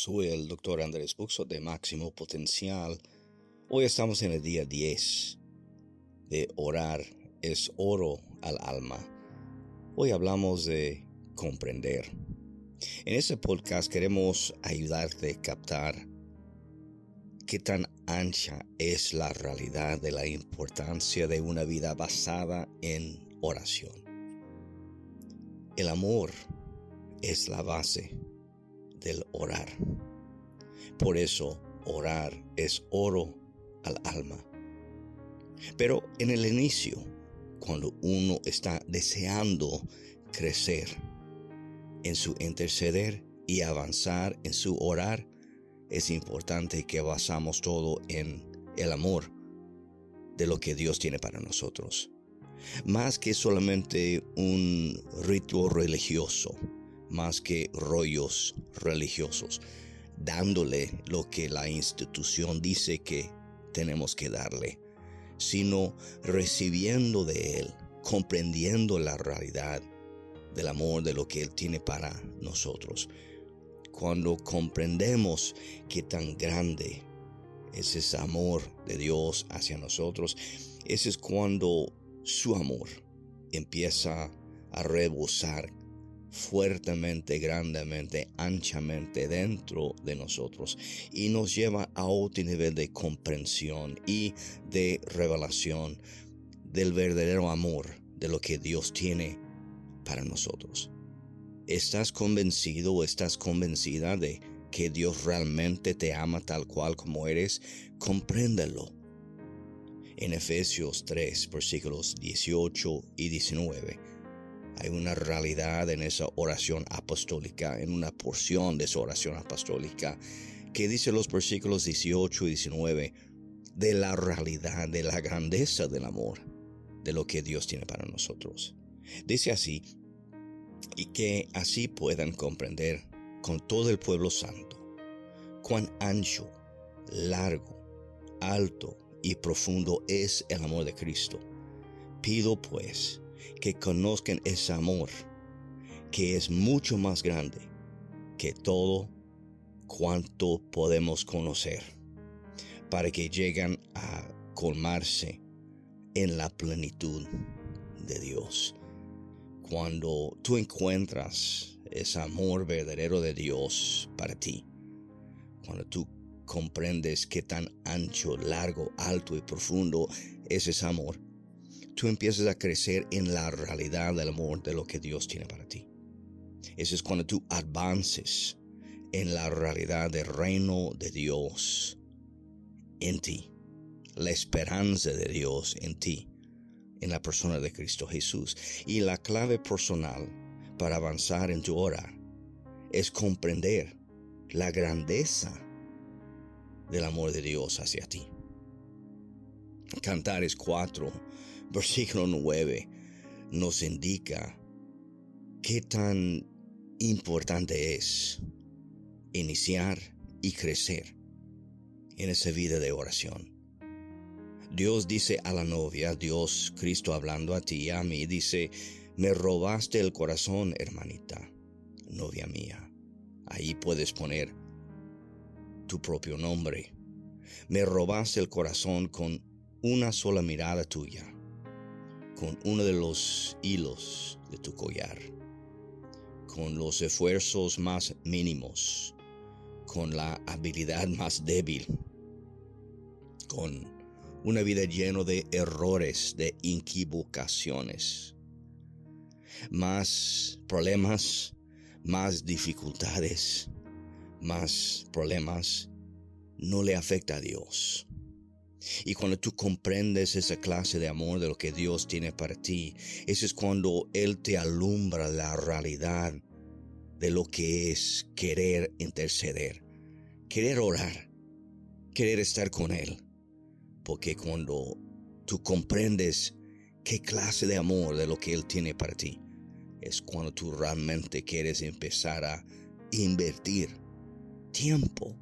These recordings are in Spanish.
Soy el doctor Andrés Buxo de Máximo Potencial. Hoy estamos en el día 10 de orar es oro al alma. Hoy hablamos de comprender. En este podcast queremos ayudarte a captar qué tan ancha es la realidad de la importancia de una vida basada en oración. El amor es la base del orar. Por eso orar es oro al alma. Pero en el inicio, cuando uno está deseando crecer en su interceder y avanzar en su orar, es importante que basamos todo en el amor de lo que Dios tiene para nosotros. Más que solamente un rito religioso, más que rollos religiosos, dándole lo que la institución dice que tenemos que darle, sino recibiendo de Él, comprendiendo la realidad del amor de lo que Él tiene para nosotros. Cuando comprendemos que tan grande es ese amor de Dios hacia nosotros, ese es cuando su amor empieza a rebosar fuertemente, grandemente, anchamente dentro de nosotros y nos lleva a otro nivel de comprensión y de revelación del verdadero amor de lo que Dios tiene para nosotros. ¿Estás convencido o estás convencida de que Dios realmente te ama tal cual como eres? Compréndelo. En Efesios 3, versículos 18 y 19 hay una realidad en esa oración apostólica, en una porción de esa oración apostólica, que dice los versículos 18 y 19 de la realidad, de la grandeza del amor, de lo que Dios tiene para nosotros. Dice así, y que así puedan comprender con todo el pueblo santo cuán ancho, largo, alto y profundo es el amor de Cristo. Pido pues, que conozcan ese amor que es mucho más grande que todo cuanto podemos conocer, para que lleguen a colmarse en la plenitud de Dios. Cuando tú encuentras ese amor verdadero de Dios para ti, cuando tú comprendes qué tan ancho, largo, alto y profundo es ese amor, tú empiezas a crecer en la realidad del amor de lo que Dios tiene para ti. Eso es cuando tú avances en la realidad del reino de Dios en ti, la esperanza de Dios en ti, en la persona de Cristo Jesús. Y la clave personal para avanzar en tu hora es comprender la grandeza del amor de Dios hacia ti. Cantares 4 versículo 9 nos indica qué tan importante es iniciar y crecer en esa vida de oración. Dios dice a la novia, Dios Cristo hablando a ti y a mí, dice, me robaste el corazón, hermanita, novia mía. Ahí puedes poner tu propio nombre. Me robaste el corazón con una sola mirada tuya con uno de los hilos de tu collar, con los esfuerzos más mínimos, con la habilidad más débil, con una vida llena de errores, de equivocaciones, más problemas, más dificultades, más problemas, no le afecta a Dios. Y cuando tú comprendes esa clase de amor de lo que Dios tiene para ti, eso es cuando Él te alumbra la realidad de lo que es querer interceder, querer orar, querer estar con Él. Porque cuando tú comprendes qué clase de amor de lo que Él tiene para ti, es cuando tú realmente quieres empezar a invertir tiempo,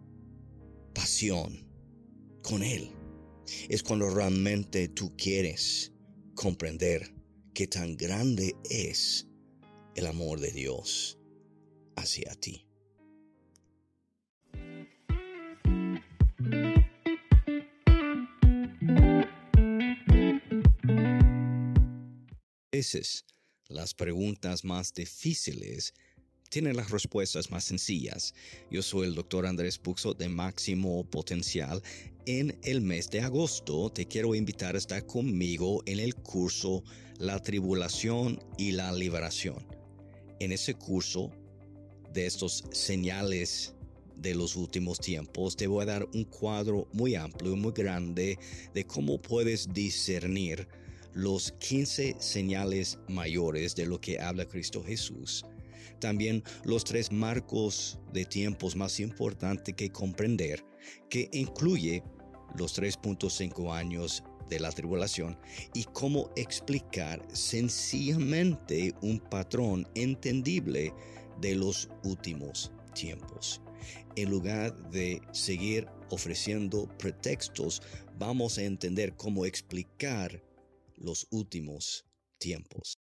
pasión con Él es cuando realmente tú quieres comprender qué tan grande es el amor de Dios hacia ti. Veces las preguntas más difíciles tienen las respuestas más sencillas. Yo soy el doctor Andrés Puxo de Máximo Potencial. En el mes de agosto te quiero invitar a estar conmigo en el curso La Tribulación y la Liberación. En ese curso de estos señales de los últimos tiempos, te voy a dar un cuadro muy amplio, y muy grande de cómo puedes discernir los 15 señales mayores de lo que habla Cristo Jesús también los tres marcos de tiempos más importantes que comprender, que incluye los 3.5 años de la tribulación y cómo explicar sencillamente un patrón entendible de los últimos tiempos. En lugar de seguir ofreciendo pretextos, vamos a entender cómo explicar los últimos tiempos.